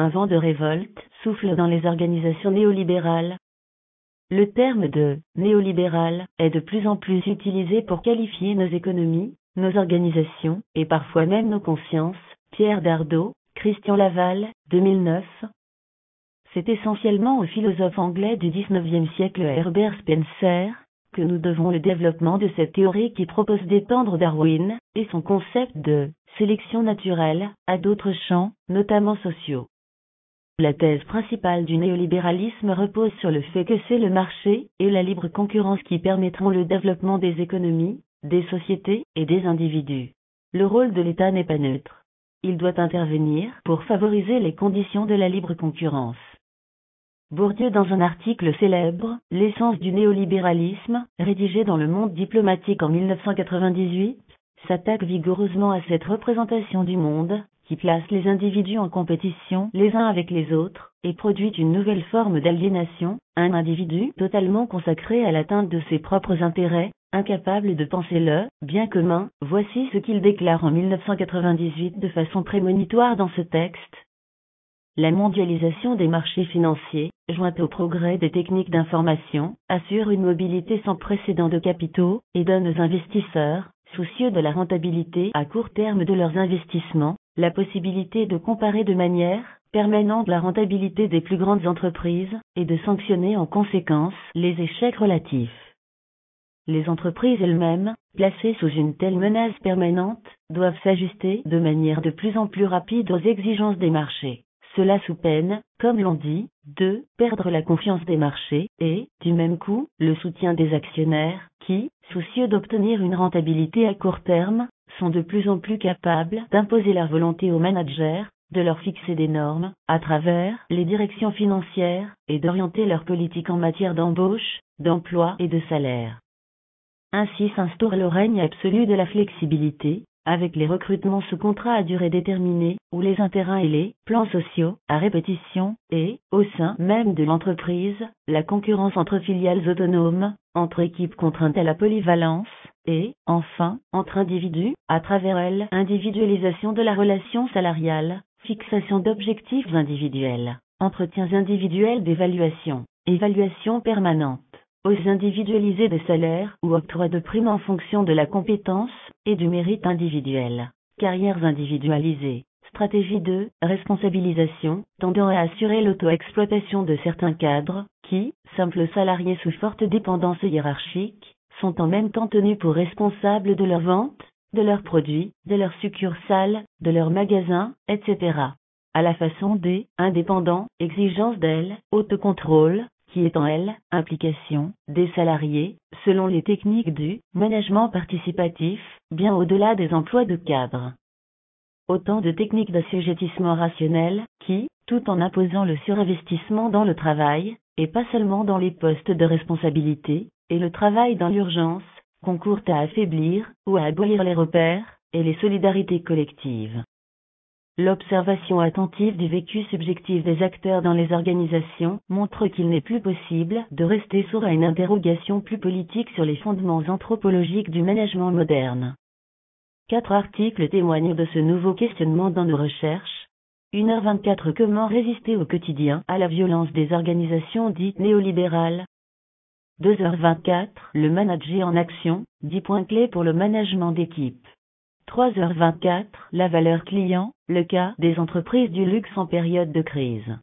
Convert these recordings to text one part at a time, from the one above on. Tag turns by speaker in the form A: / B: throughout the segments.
A: un vent de révolte souffle dans les organisations néolibérales. Le terme de néolibéral est de plus en plus utilisé pour qualifier nos économies, nos organisations, et parfois même nos consciences. Pierre Dardot, Christian Laval, 2009. C'est essentiellement au philosophe anglais du XIXe siècle Herbert Spencer, que nous devons le développement de cette théorie qui propose d'étendre Darwin, et son concept de sélection naturelle, à d'autres champs, notamment sociaux. La thèse principale du néolibéralisme repose sur le fait que c'est le marché et la libre concurrence qui permettront le développement des économies, des sociétés et des individus. Le rôle de l'État n'est pas neutre. Il doit intervenir pour favoriser les conditions de la libre concurrence. Bourdieu dans un article célèbre, L'essence du néolibéralisme, rédigé dans le monde diplomatique en 1998, s'attaque vigoureusement à cette représentation du monde, qui place les individus en compétition les uns avec les autres, et produit une nouvelle forme d'aliénation, un individu totalement consacré à l'atteinte de ses propres intérêts, incapable de penser le bien commun, voici ce qu'il déclare en 1998 de façon prémonitoire dans ce texte. La mondialisation des marchés financiers, jointe au progrès des techniques d'information, assure une mobilité sans précédent de capitaux, et donne aux investisseurs, soucieux de la rentabilité à court terme de leurs investissements, la possibilité de comparer de manière permanente la rentabilité des plus grandes entreprises, et de sanctionner en conséquence les échecs relatifs. Les entreprises elles-mêmes, placées sous une telle menace permanente, doivent s'ajuster de manière de plus en plus rapide aux exigences des marchés. Cela sous peine, comme l'on dit, de perdre la confiance des marchés et, du même coup, le soutien des actionnaires, qui, soucieux d'obtenir une rentabilité à court terme, sont de plus en plus capables d'imposer leur volonté aux managers, de leur fixer des normes, à travers les directions financières, et d'orienter leur politique en matière d'embauche, d'emploi et de salaire. Ainsi s'instaure le règne absolu de la flexibilité, avec les recrutements sous contrat à durée déterminée, ou les intérêts et les plans sociaux, à répétition, et, au sein même de l'entreprise, la concurrence entre filiales autonomes, entre équipes contraintes à la polyvalence, et, enfin, entre individus, à travers elle, individualisation de la relation salariale, fixation d'objectifs individuels, entretiens individuels d'évaluation, évaluation permanente, hausse individualisée des salaires ou octroi de primes en fonction de la compétence et du mérite individuel, carrières individualisées, stratégie de responsabilisation, tendant à assurer l'auto-exploitation de certains cadres, qui, simples salariés sous forte dépendance hiérarchique, sont en même temps tenus pour responsables de leur vente, de leurs produits, de leurs succursales, de leurs magasins, etc. À la façon des indépendants, exigences d'elle, autocontrôle, qui est en elle, implication, des salariés, selon les techniques du management participatif, bien au-delà des emplois de cadre. Autant de techniques d'assujettissement rationnel, qui, tout en imposant le surinvestissement dans le travail, et pas seulement dans les postes de responsabilité, et le travail dans l'urgence, concourent à affaiblir ou à abolir les repères et les solidarités collectives. L'observation attentive du vécu subjectif des acteurs dans les organisations montre qu'il n'est plus possible de rester sourd à une interrogation plus politique sur les fondements anthropologiques du management moderne. Quatre articles témoignent de ce nouveau questionnement dans nos recherches. 1h24 Comment résister au quotidien à la violence des organisations dites néolibérales? 2h24 Le manager en action, 10 points clés pour le management d'équipe. 3h24 La valeur client, le cas des entreprises du luxe en période de crise.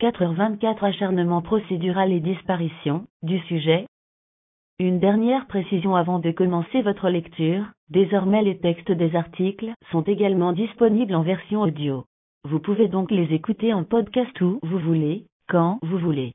A: 4h24 Acharnement procédural et disparition du sujet. Une dernière précision avant de commencer votre lecture, désormais les textes des articles sont également disponibles en version audio. Vous pouvez donc les écouter en podcast où vous voulez, quand vous voulez.